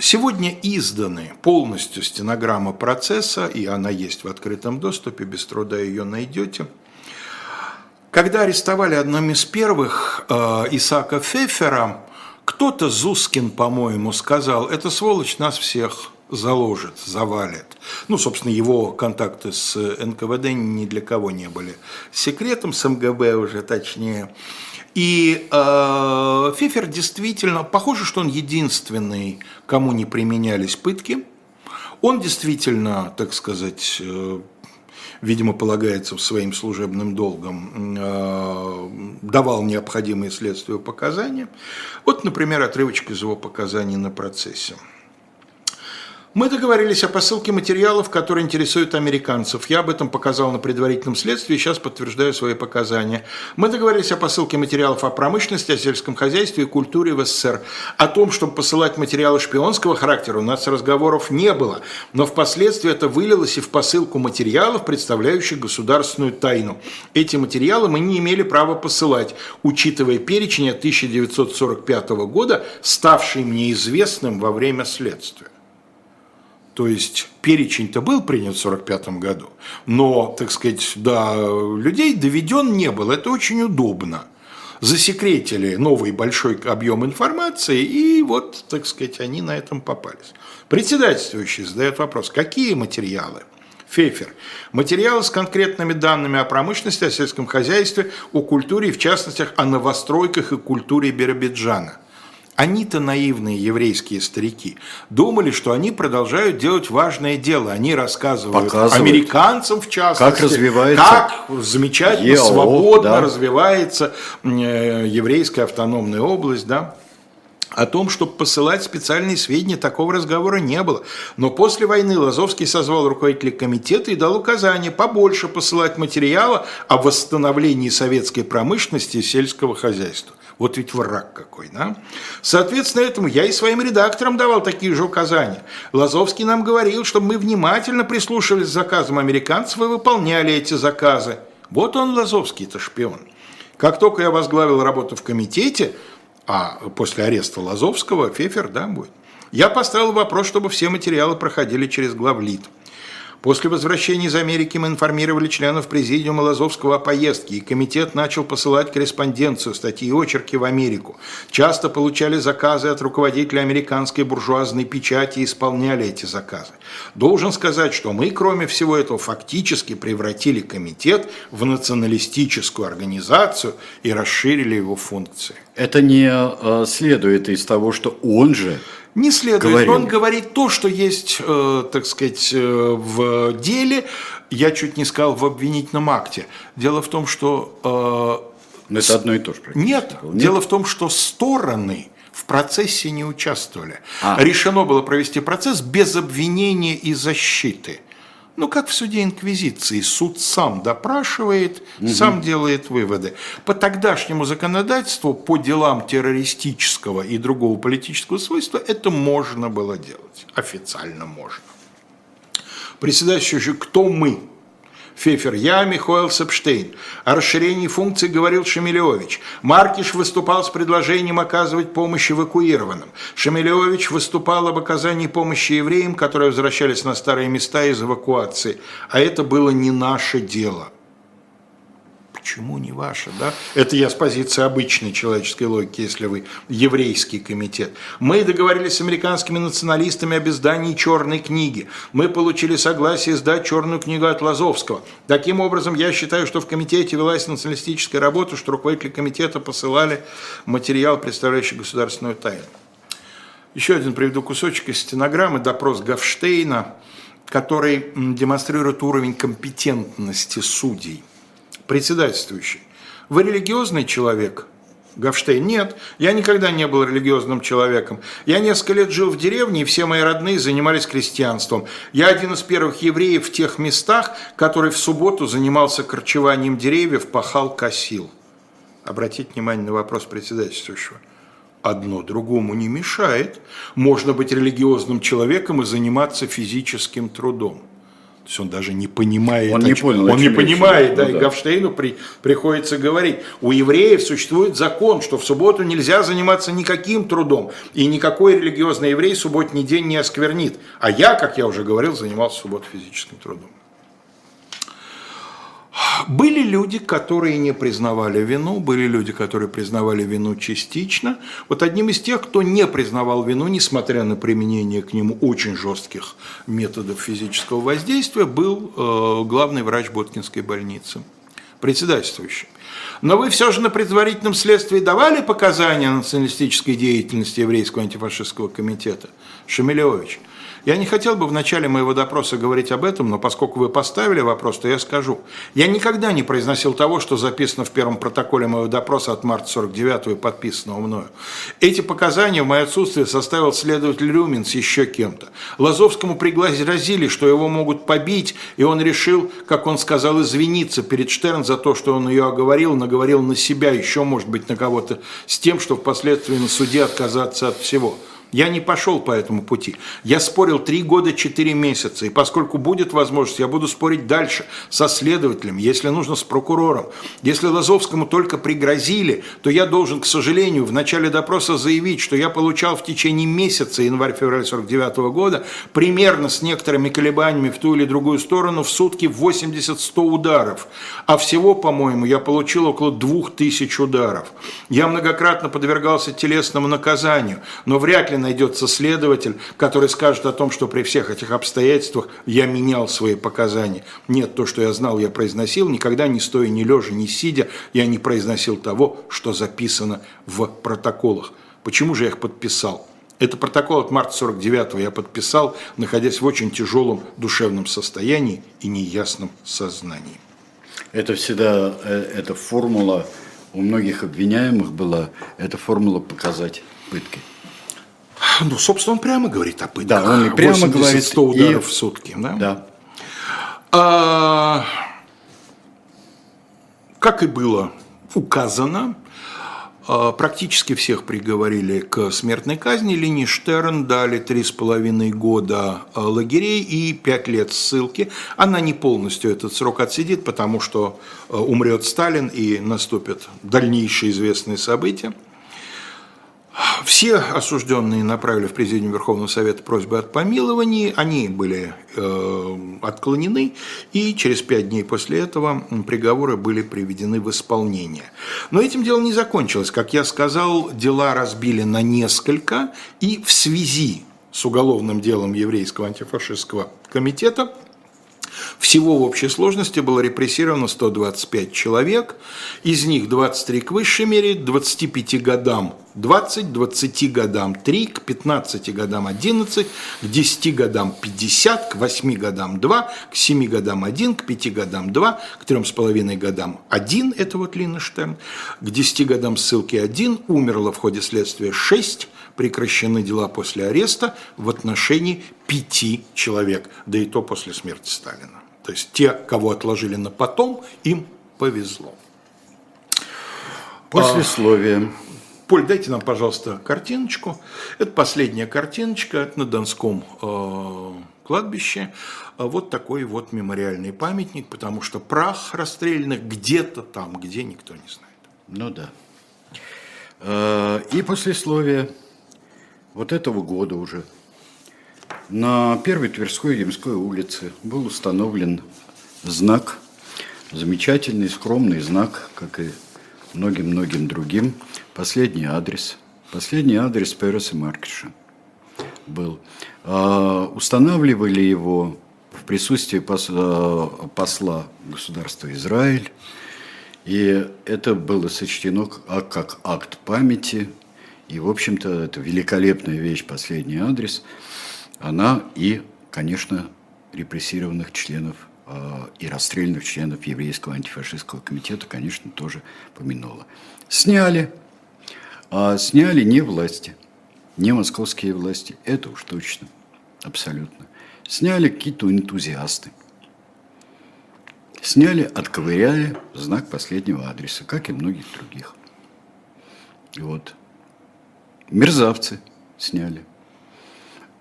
Сегодня изданы полностью стенограмма процесса, и она есть в открытом доступе, без труда ее найдете. Когда арестовали одним из первых э, Исаака Фефера, кто-то, Зускин, по-моему, сказал, эта сволочь нас всех заложит, завалит. Ну, собственно, его контакты с НКВД ни для кого не были секретом, с МГБ уже точнее. И э, Фифер действительно, похоже, что он единственный, кому не применялись пытки. Он действительно, так сказать, э, видимо, полагается своим служебным долгом, э, давал необходимые следствию показания. Вот, например, отрывочка из его показаний на процессе. Мы договорились о посылке материалов, которые интересуют американцев. Я об этом показал на предварительном следствии, сейчас подтверждаю свои показания. Мы договорились о посылке материалов о промышленности, о сельском хозяйстве и культуре в СССР. О том, чтобы посылать материалы шпионского характера, у нас разговоров не было. Но впоследствии это вылилось и в посылку материалов, представляющих государственную тайну. Эти материалы мы не имели права посылать, учитывая перечень от 1945 года, ставший мне известным во время следствия. То есть перечень-то был принят в 1945 году, но, так сказать, до людей доведен не был. Это очень удобно. Засекретили новый большой объем информации, и вот, так сказать, они на этом попались. Председательствующий задает вопрос, какие материалы? Фефер. Материалы с конкретными данными о промышленности, о сельском хозяйстве, о культуре, в частности, о новостройках и культуре Биробиджана. Они-то наивные еврейские старики думали, что они продолжают делать важное дело. Они рассказывают Показывают. американцам, в частности, Как развивается как замечательно, ЕО, свободно да. развивается э, еврейская автономная область, да. О том, чтобы посылать специальные сведения, такого разговора не было. Но после войны Лазовский созвал руководителей комитета и дал указание побольше посылать материала о восстановлении советской промышленности и сельского хозяйства. Вот ведь враг какой, да? Соответственно, этому я и своим редакторам давал такие же указания. Лазовский нам говорил, чтобы мы внимательно прислушивались к заказам американцев и выполняли эти заказы. Вот он, Лазовский-то шпион. Как только я возглавил работу в комитете, а после ареста Лазовского Фефер, да, будет, я поставил вопрос, чтобы все материалы проходили через главлит. После возвращения из Америки мы информировали членов президиума Лазовского о поездке, и комитет начал посылать корреспонденцию, статьи и очерки в Америку. Часто получали заказы от руководителя американской буржуазной печати и исполняли эти заказы. Должен сказать, что мы, кроме всего этого, фактически превратили комитет в националистическую организацию и расширили его функции. Это не э, следует из того, что он же Не следует. Говорил. Он говорит то, что есть, э, так сказать, э, в деле. Я чуть не сказал в обвинительном акте. Дело в том, что э, Ну, это одно и то же. нет, было. дело в том, что стороны в процессе не участвовали. А. Решено было провести процесс без обвинения и защиты. Ну, как в суде Инквизиции, суд сам допрашивает, сам делает выводы. По тогдашнему законодательству, по делам террористического и другого политического свойства, это можно было делать. Официально можно. Председатель же, кто мы? Фефер, я, Михаил Сепштейн. О расширении функций говорил Шемелевич. Маркиш выступал с предложением оказывать помощь эвакуированным. Шемелевич выступал об оказании помощи евреям, которые возвращались на старые места из эвакуации. А это было не наше дело. Почему не ваше, да? Это я с позиции обычной человеческой логики, если вы еврейский комитет. Мы договорились с американскими националистами об издании черной книги. Мы получили согласие сдать черную книгу от Лазовского. Таким образом, я считаю, что в комитете велась националистическая работа, что руководители комитета посылали материал, представляющий государственную тайну. Еще один приведу кусочек из стенограммы, допрос Гавштейна, который демонстрирует уровень компетентности судей председательствующий. Вы религиозный человек? Гавштейн, нет, я никогда не был религиозным человеком. Я несколько лет жил в деревне, и все мои родные занимались крестьянством. Я один из первых евреев в тех местах, который в субботу занимался корчеванием деревьев, пахал, косил. Обратите внимание на вопрос председательствующего. Одно другому не мешает. Можно быть религиозным человеком и заниматься физическим трудом. То есть он даже не понимает. Он не понял, Он не понимает, да, Ну и да. Гавштейну при- приходится говорить. У евреев существует закон, что в субботу нельзя заниматься никаким трудом, и никакой религиозный еврей субботний день не осквернит. А я, как я уже говорил, занимался в субботу физическим трудом. Были люди, которые не признавали вину, были люди, которые признавали вину частично. Вот одним из тех, кто не признавал вину, несмотря на применение к нему очень жестких методов физического воздействия, был э, главный врач Боткинской больницы, председательствующий. Но вы все же на предварительном следствии давали показания о националистической деятельности еврейского антифашистского комитета? Шемелевич, я не хотел бы в начале моего допроса говорить об этом, но поскольку вы поставили вопрос, то я скажу. Я никогда не произносил того, что записано в первом протоколе моего допроса от марта 49 и подписанного мною. Эти показания в мое отсутствие составил следователь Рюмин с еще кем-то. Лазовскому пригрозили, что его могут побить, и он решил, как он сказал, извиниться перед Штерн за то, что он ее оговорил, наговорил на себя, еще, может быть, на кого-то, с тем, что впоследствии на суде отказаться от всего. Я не пошел по этому пути. Я спорил три года, четыре месяца. И поскольку будет возможность, я буду спорить дальше со следователем, если нужно, с прокурором. Если Лазовскому только пригрозили, то я должен, к сожалению, в начале допроса заявить, что я получал в течение месяца, январь-февраль 49 года, примерно с некоторыми колебаниями в ту или другую сторону, в сутки 80-100 ударов. А всего, по-моему, я получил около 2000 ударов. Я многократно подвергался телесному наказанию, но вряд ли найдется следователь, который скажет о том, что при всех этих обстоятельствах я менял свои показания. Нет, то, что я знал, я произносил, никогда не стоя, не лежа, не сидя, я не произносил того, что записано в протоколах. Почему же я их подписал? Это протокол от марта 49-го я подписал, находясь в очень тяжелом душевном состоянии и неясном сознании. Это всегда, э, эта формула у многих обвиняемых была, эта формула показать пытки. Ну, собственно, он прямо говорит о пытках. Да, он прямо 80, говорит. 100 ударов и... в сутки. Да. да. А, как и было указано, а, практически всех приговорили к смертной казни. Лини Штерн дали три с половиной года а, лагерей и пять лет ссылки. Она не полностью этот срок отсидит, потому что умрет Сталин и наступят дальнейшие известные события. Все осужденные направили в Президиум Верховного Совета просьбы о помиловании, они были э, отклонены, и через пять дней после этого приговоры были приведены в исполнение. Но этим дело не закончилось. Как я сказал, дела разбили на несколько, и в связи с уголовным делом Еврейского антифашистского комитета – всего в общей сложности было репрессировано 125 человек, из них 23 к высшей мере, 25 годам 20, 20 годам 3, к 15 годам 11, к 10 годам 50, к 8 годам 2, к 7 годам 1, к 5 годам 2, к 3,5 годам 1, это вот Линнештерн, к 10 годам ссылки 1, умерло в ходе следствия 6, прекращены дела после ареста в отношении 5 человек, да и то после смерти Сталина. То есть те, кого отложили на потом, им повезло. Послесловие. Поль, дайте нам, пожалуйста, картиночку. Это последняя картиночка на Донском э, кладбище. Вот такой вот мемориальный памятник, потому что прах расстрелянных где-то там, где никто не знает. Ну да. Э, и послесловие вот этого года уже – на первой Тверской Ямской улице был установлен знак, замечательный, скромный знак, как и многим-многим другим, последний адрес. Последний адрес Переса Маркиша был. А, устанавливали его в присутствии а, посла государства Израиль, и это было сочтено а, как акт памяти, и, в общем-то, это великолепная вещь, последний адрес – она и, конечно, репрессированных членов и расстрелянных членов еврейского антифашистского комитета, конечно, тоже помянула. Сняли. А сняли не власти, не московские власти, это уж точно, абсолютно. Сняли какие-то энтузиасты. Сняли, отковыряли знак последнего адреса, как и многих других. Вот. Мерзавцы сняли.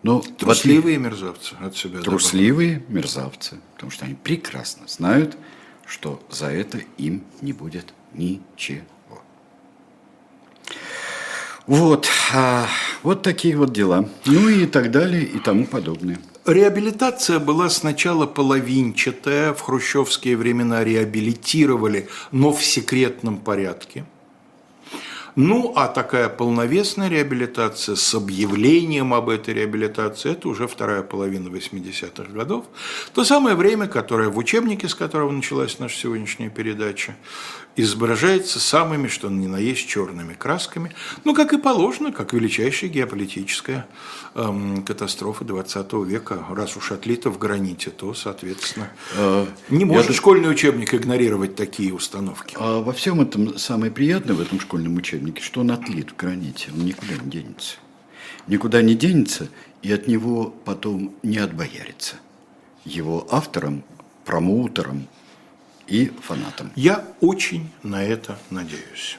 Но трусливые мерзавцы от себя. Трусливые добавили. мерзавцы, потому что они прекрасно знают, что за это им не будет ничего. Вот, а, вот такие вот дела. Ну и так далее и тому подобное. Реабилитация была сначала половинчатая, в хрущевские времена реабилитировали, но в секретном порядке – ну, а такая полновесная реабилитация с объявлением об этой реабилитации, это уже вторая половина 80-х годов. То самое время, которое в учебнике, с которого началась наша сегодняшняя передача, изображается самыми, что ни на есть, черными красками. Ну, как и положено, как величайшая геополитическая эм, катастрофа 20 века. Раз уж отлито в граните, то, соответственно, э, не может Я... школьный учебник игнорировать такие установки. А во всем этом самое приятное в этом школьном учебнике, что он отлит в граните, он никуда не денется. Никуда не денется, и от него потом не отбоярится. Его автором, промоутером, и фанатам. Я очень на это надеюсь.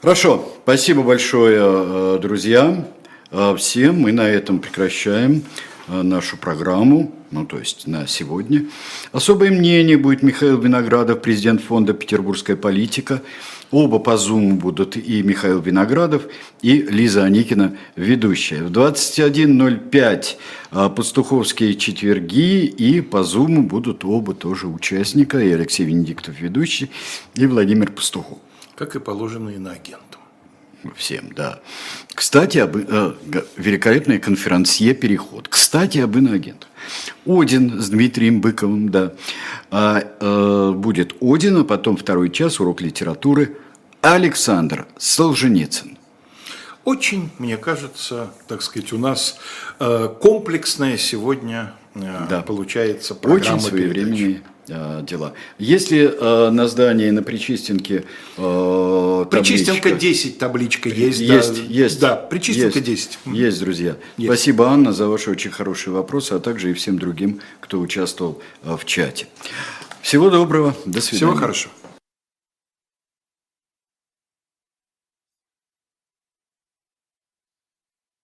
Хорошо, спасибо большое, э, друзья. а, всем. Мы на этом прекращаем а, нашу программу, ну то есть на сегодня. Особое мнение будет Михаил Виноградов, президент фонда «Петербургская политика». Оба по Zoom будут и Михаил Виноградов, и Лиза Аникина, ведущая. В 21.05 а, пастуховские четверги, и по Zoom будут оба тоже участника, и Алексей Венедиктов, ведущий, и Владимир Пастухов. Как и положено иноагентам. Всем, да. Кстати, об, э, великолепный конферансье «Переход». Кстати, об иноагентах. Один с Дмитрием Быковым, да. А, э, будет Один, а потом второй час, урок литературы. Александр Солженицын. Очень, мне кажется, так сказать, у нас э, комплексная сегодня э, да. получается программа Очень своевременные э, дела. Если э, на здании на Причистенке э, Причистенка 10 табличка есть. Есть, да, есть. Да, Причистенка есть, 10. Есть, друзья. Есть. Спасибо, Анна, за ваши очень хорошие вопросы, а также и всем другим, кто участвовал э, в чате. Всего доброго, до свидания. Всего хорошего.